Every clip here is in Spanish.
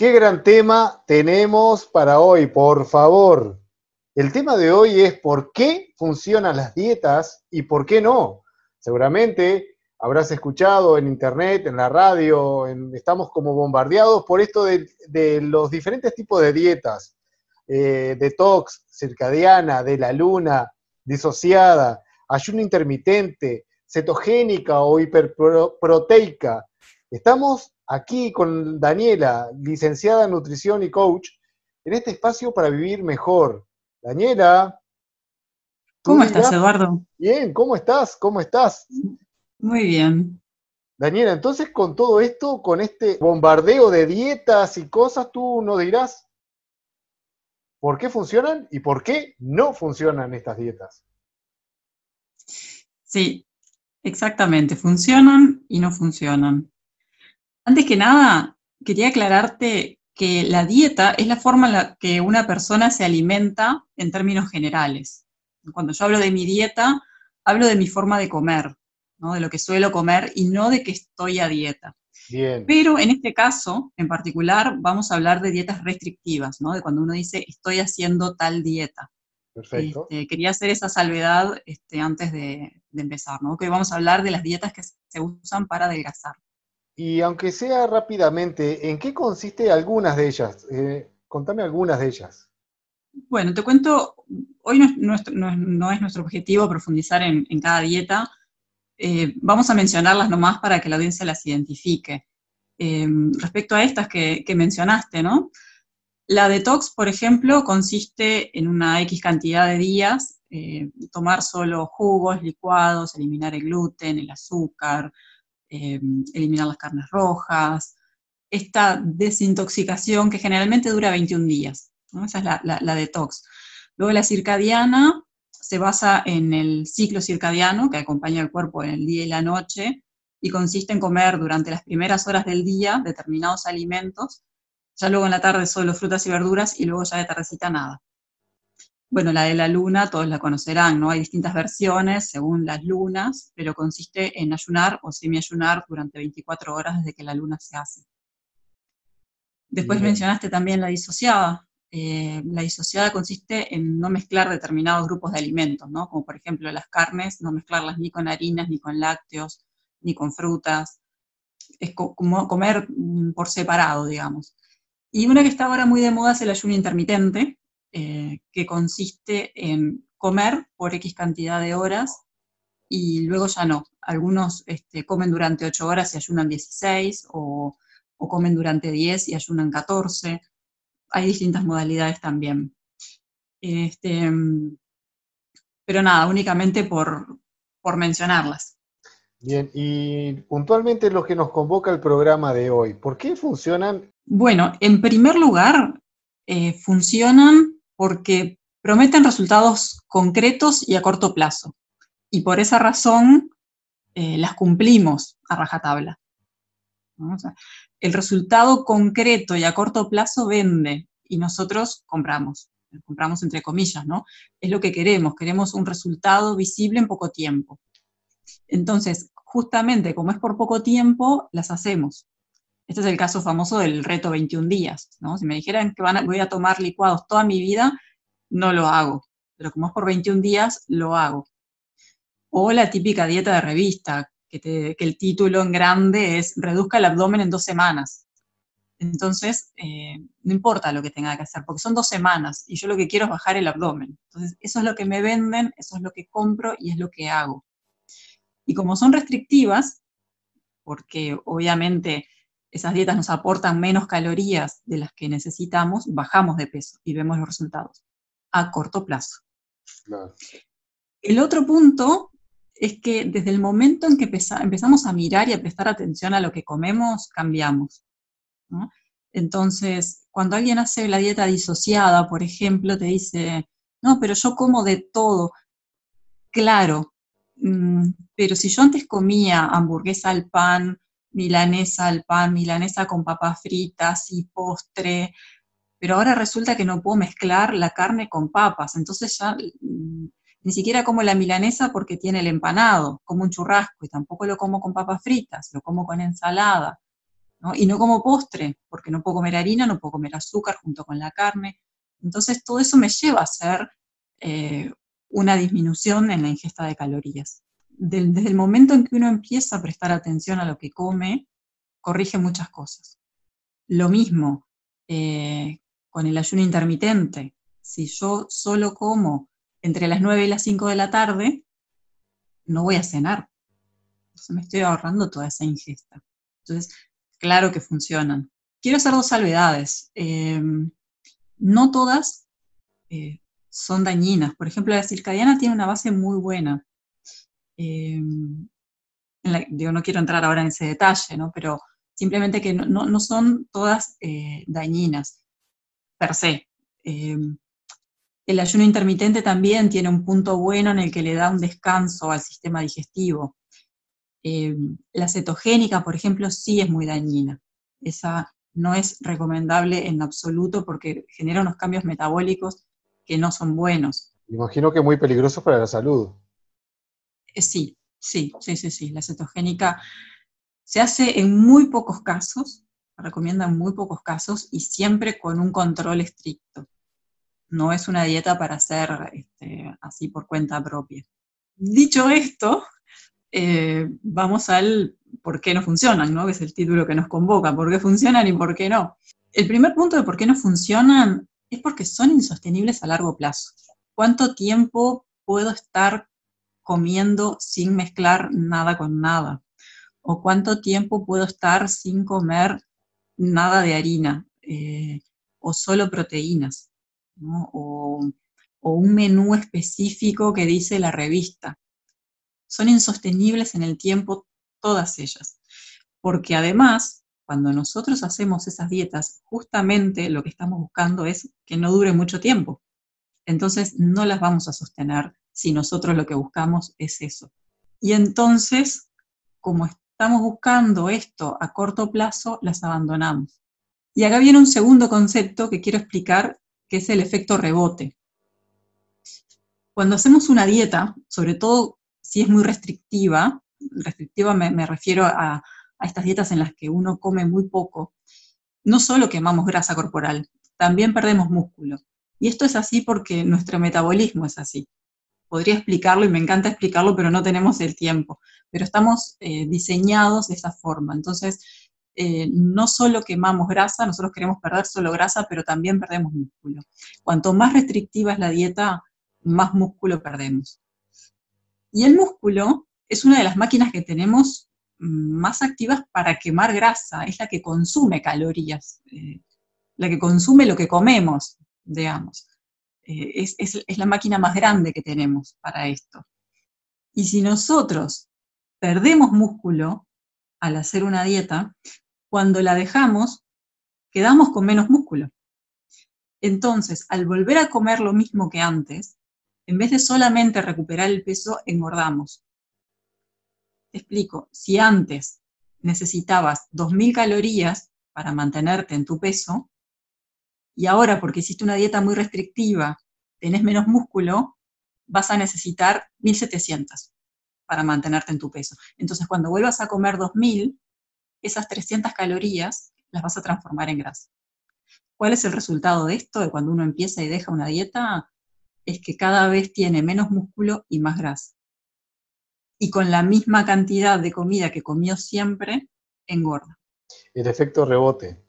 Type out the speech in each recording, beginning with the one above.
Qué gran tema tenemos para hoy, por favor. El tema de hoy es por qué funcionan las dietas y por qué no. Seguramente habrás escuchado en internet, en la radio, estamos como bombardeados por esto de, los diferentes tipos de dietas, eh, detox, circadiana, de la luna, disociada, ayuno intermitente, cetogénica o hiperproteica. Estamos aquí con Daniela, licenciada en nutrición y coach, en este espacio para vivir mejor. Daniela. ¿Cómo estás, Eduardo? Bien, ¿cómo estás? ¿Cómo estás? Muy bien. Daniela, entonces con todo esto, con este bombardeo de dietas y cosas, tú nos dirás por qué funcionan y por qué no funcionan estas dietas. Sí, exactamente, funcionan y no funcionan. Antes que nada, quería aclararte que la dieta es la forma en la que una persona se alimenta en términos generales. Cuando yo hablo de mi dieta, hablo de mi forma de comer, ¿no? de lo que suelo comer y no de que estoy a dieta. Pero en este caso, en particular, vamos a hablar de dietas restrictivas, ¿no? de cuando uno dice estoy haciendo tal dieta. Perfecto. Este, quería hacer esa salvedad este, antes de, de, empezar, ¿no? que hoy vamos a hablar de las dietas que se usan para adelgazar. Y aunque sea rápidamente, ¿en qué consiste algunas de ellas? Eh, contame algunas de ellas. Bueno, te cuento, hoy no es, nuestro, objetivo profundizar en, cada dieta, eh, vamos a mencionarlas nomás para que la audiencia las identifique. Eh, respecto a estas que, mencionaste, ¿no? La detox, por ejemplo, consiste en una X cantidad de días, tomar solo jugos, licuados, eliminar el gluten, el azúcar, Em, eliminar las carnes rojas, esta desintoxicación que generalmente dura 21 días. Esa es la, detox. Luego la circadiana se basa en el ciclo circadiano que acompaña al cuerpo en el día y la noche y consiste en comer durante las primeras horas del día determinados alimentos, ya luego en la tarde solo frutas y verduras y luego ya de tardecita nada. Bueno, la de la luna todos la conocerán, ¿no? Hay distintas versiones según las lunas, pero consiste en ayunar o semi-ayunar durante 24 horas desde que la luna se hace. Después mencionaste también la disociada. Eh, la disociada consiste en no mezclar determinados grupos de alimentos, ¿no? Como por ejemplo las carnes, no mezclarlas ni con harinas, ni con lácteos, ni con frutas. Es como comer mm, por separado, digamos. Y una que está ahora muy de moda es el ayuno intermitente, eh, que consiste en comer por X cantidad de horas y luego ya no. Algunos este, comen durante 8 horas y ayunan 16 o, comen durante 10 y ayunan 14. Hay distintas modalidades también. Este, pero nada, únicamente por, mencionarlas. Bien, y puntualmente lo que nos convoca el programa de hoy, ¿por qué funcionan? Bueno, en primer lugar, eh, funcionan porque prometen resultados concretos y a corto plazo. Y por esa razón eh, las cumplimos a rajatabla. el resultado concreto y a corto plazo vende y nosotros compramos. Compramos entre comillas, ¿no? Es lo que queremos, queremos un resultado visible en poco tiempo. Entonces, justamente como es por poco tiempo, las hacemos. Este es el caso famoso del reto 21 días, ¿no? Si me dijeran que van voy a tomar licuados toda mi vida, no lo hago, pero como es por 21 días, lo hago. O la típica dieta de revista, que, el título en grande es reduzca el abdomen en dos semanas. Entonces, eh, no importa lo que tenga que hacer, porque son dos semanas y yo lo que quiero es bajar el abdomen. Entonces, eso es lo que me venden, eso es lo que compro y es lo que hago. Y como son restrictivas, porque obviamente esas dietas nos aportan menos calorías de las que necesitamos, bajamos de peso y vemos los resultados a corto plazo. El otro punto es que desde el momento en que empezamos a mirar y a prestar atención a lo que comemos, cambiamos. Entonces, cuando alguien hace la dieta disociada, por ejemplo, te dice, no, pero yo como de todo. Claro, mm, pero si yo antes comía hamburguesa al pan, milanesa al pan, milanesa con papas fritas y postre, pero ahora resulta que no puedo mezclar la carne con papas, entonces ya mm, ni siquiera como la milanesa porque tiene el empanado, como un churrasco, y tampoco lo como con papas fritas, lo como con ensalada. Y no como postre, porque no puedo comer harina, no puedo comer azúcar junto con la carne. Entonces todo eso me lleva a hacer eh, una disminución en la ingesta de calorías. Desde el momento en que uno empieza a prestar atención a lo que come, corrige muchas cosas. Lo mismo eh, con el ayuno intermitente. Si yo solo como entre las 9 y las 5 de la tarde, no voy a cenar. Me estoy ahorrando toda esa ingesta. Entonces, claro que funcionan. Quiero hacer dos salvedades. Em, no todas eh, son dañinas. Por ejemplo, la circadiana tiene una base muy buena. Em, digo, no quiero entrar ahora en ese detalle, ¿no? pero simplemente que no, son todas eh, dañinas per se. Em, el ayuno intermitente también tiene un punto bueno en el que le da un descanso al sistema digestivo. Eh, la cetogénica, por ejemplo, sí es muy dañina. Esa no es recomendable en absoluto porque genera unos cambios metabólicos que no son buenos. Imagino que muy peligroso para la salud. Eh, sí, sí, sí, sí, sí. La cetogénica se hace en muy pocos casos, se recomienda en muy pocos casos y siempre con un control estricto. No es una dieta para hacer este, así por cuenta propia. Dicho esto, eh, vamos al por qué no funcionan, ¿no? que es el título que nos convoca, por qué funcionan y por qué no. El primer punto de por qué no funcionan es porque son insostenibles a largo plazo. ¿Cuánto tiempo puedo estar comiendo sin mezclar nada con nada? ¿O cuánto tiempo puedo estar sin comer nada de harina eh, o solo proteínas? o un menú específico que dice la revista son insostenibles en el tiempo todas ellas. Porque además, cuando nosotros hacemos esas dietas, justamente lo que estamos buscando es que no dure mucho tiempo. Entonces no las vamos a sostener si nosotros lo que buscamos es eso. Y entonces, como estamos buscando esto a corto plazo, las abandonamos. Y acá viene un segundo concepto que quiero explicar, que es el efecto rebote. Cuando hacemos una dieta, sobre todo si es muy restrictiva, restrictiva me, refiero a, estas dietas en las que uno come muy poco, no solo quemamos grasa corporal, también perdemos músculo. Y esto es así porque nuestro metabolismo es así. Podría explicarlo y me encanta explicarlo, pero no tenemos el tiempo. Pero estamos eh, diseñados de esa forma. Entonces, eh, no solo quemamos grasa, nosotros queremos perder solo grasa, pero también perdemos músculo. Cuanto más restrictiva es la dieta, más músculo perdemos. Y el músculo es una de las máquinas que tenemos más activas para quemar grasa, es la que consume calorías, eh, la que consume lo que comemos, digamos. Eh, es, es la máquina más grande que tenemos para esto. Y si nosotros perdemos músculo al hacer una dieta, cuando la dejamos, quedamos con menos músculo. Entonces, al volver a comer lo mismo que antes, en vez de solamente recuperar el peso, engordamos. Te explico, si antes necesitabas 2.000 calorías para mantenerte en tu peso, y ahora porque hiciste una dieta muy restrictiva, tenés menos músculo, vas a necesitar 1.700 para mantenerte en tu peso. Entonces, cuando vuelvas a comer 2.000, esas 300 calorías las vas a transformar en grasa. ¿Cuál es el resultado de esto? De cuando uno empieza y deja una dieta, es que cada vez tiene menos músculo y más grasa. Y con la misma cantidad de comida que comió siempre, engorda. El efecto rebote.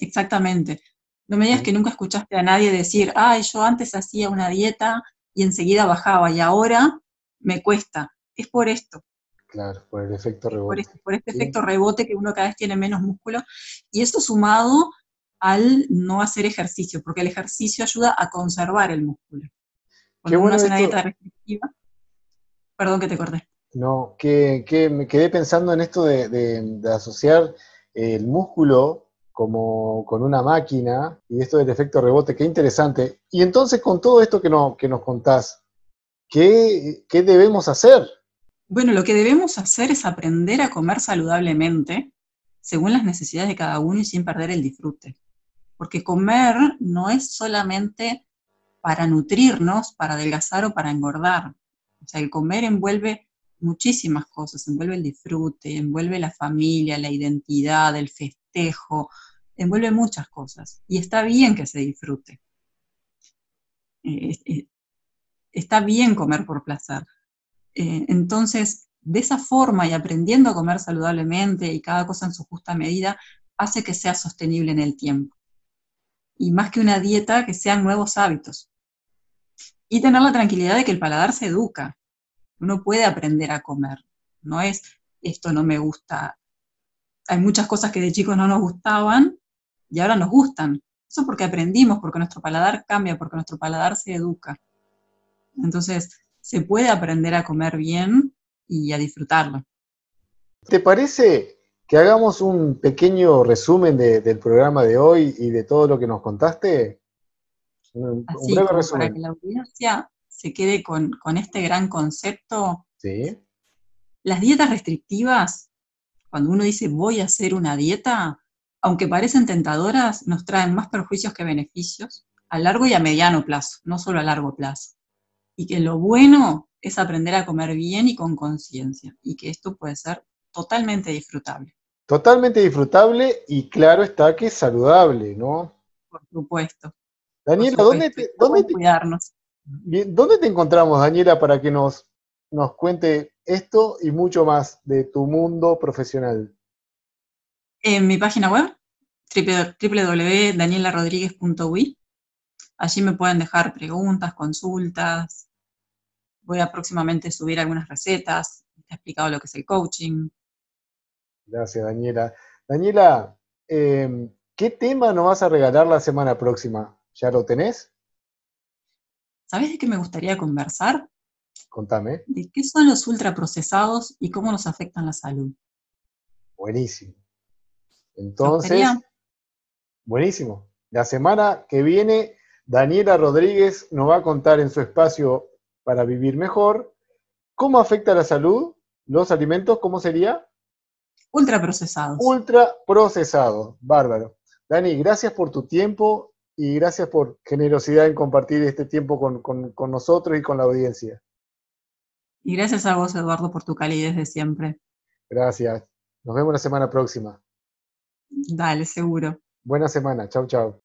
Exactamente. No me digas que nunca escuchaste a nadie decir, ay, yo antes hacía una dieta y enseguida bajaba y ahora me cuesta. Es por esto. Claro, por el efecto rebote. Por este, efecto rebote que uno cada vez tiene menos músculo. Y esto sumado al no hacer ejercicio, porque el ejercicio ayuda a conservar el músculo. Cuando uno hace una dieta restrictiva, perdón que te corté. No, que, me quedé pensando en esto de, asociar el músculo como con una máquina y esto del efecto rebote, qué interesante. Y entonces con todo esto que, no, que nos contás, ¿qué, ¿qué debemos hacer? Bueno, lo que debemos hacer es aprender a comer saludablemente según las necesidades de cada uno y sin perder el disfrute porque comer no es solamente para nutrirnos, para adelgazar o para engordar. O sea, el comer envuelve muchísimas cosas, envuelve el disfrute, envuelve la familia, la identidad, el festejo, envuelve muchas cosas. Y está bien que se disfrute. Eh, está bien comer por placer. Eh, entonces, de esa forma y aprendiendo a comer saludablemente y cada cosa en su justa medida, hace que sea sostenible en el tiempo. Y más que una dieta, que sean nuevos hábitos. Y tener la tranquilidad de que el paladar se educa. Uno puede aprender a comer. No es esto no me gusta. Hay muchas cosas que de chicos no nos gustaban y ahora nos gustan. Eso porque aprendimos, porque nuestro paladar cambia, porque nuestro paladar se educa. Entonces, se puede aprender a comer bien y a disfrutarlo. ¿Te parece que hagamos un pequeño resumen del programa de hoy y de todo lo que nos contaste? Un, Así, breve resumen. Para que la audiencia se quede con, con este gran concepto. Sí. Las dietas restrictivas, cuando uno dice voy a hacer una dieta, aunque parecen tentadoras, nos traen más perjuicios que beneficios a largo y a mediano plazo, no solo a largo plazo y que lo bueno es aprender a comer bien y con conciencia, y que esto puede ser totalmente disfrutable. Totalmente disfrutable y claro está que es saludable, ¿no? Por supuesto. Daniela, ¿dónde, te, dónde, ¿dónde te encontramos, Daniela, para que nos, nos cuente esto y mucho más de tu mundo profesional? En mi página web, www.danielarodríguez.ui. Allí me pueden dejar preguntas, consultas, Voy a próximamente subir algunas recetas, te he explicado lo que es el coaching. Gracias, Daniela. Daniela, em, ¿qué tema nos vas a regalar la semana próxima? ¿Ya lo tenés? ¿Sabes de qué me gustaría conversar? Contame. ¿De qué son los ultraprocesados y cómo nos afectan la salud? Buenísimo. Entonces, buenísimo. La semana que viene, Daniela Rodríguez nos va a contar en su espacio para vivir mejor. ¿Cómo afecta la salud los alimentos? ¿Cómo sería? Ultraprocesados. Ultraprocesados, bárbaro. Dani, gracias por tu tiempo y gracias por generosidad en compartir este tiempo con, con nosotros y con la audiencia. Y gracias a vos, Eduardo, por tu calidez de siempre. Gracias. Nos vemos la semana próxima. Dale, seguro. Buena semana. Chau, chau.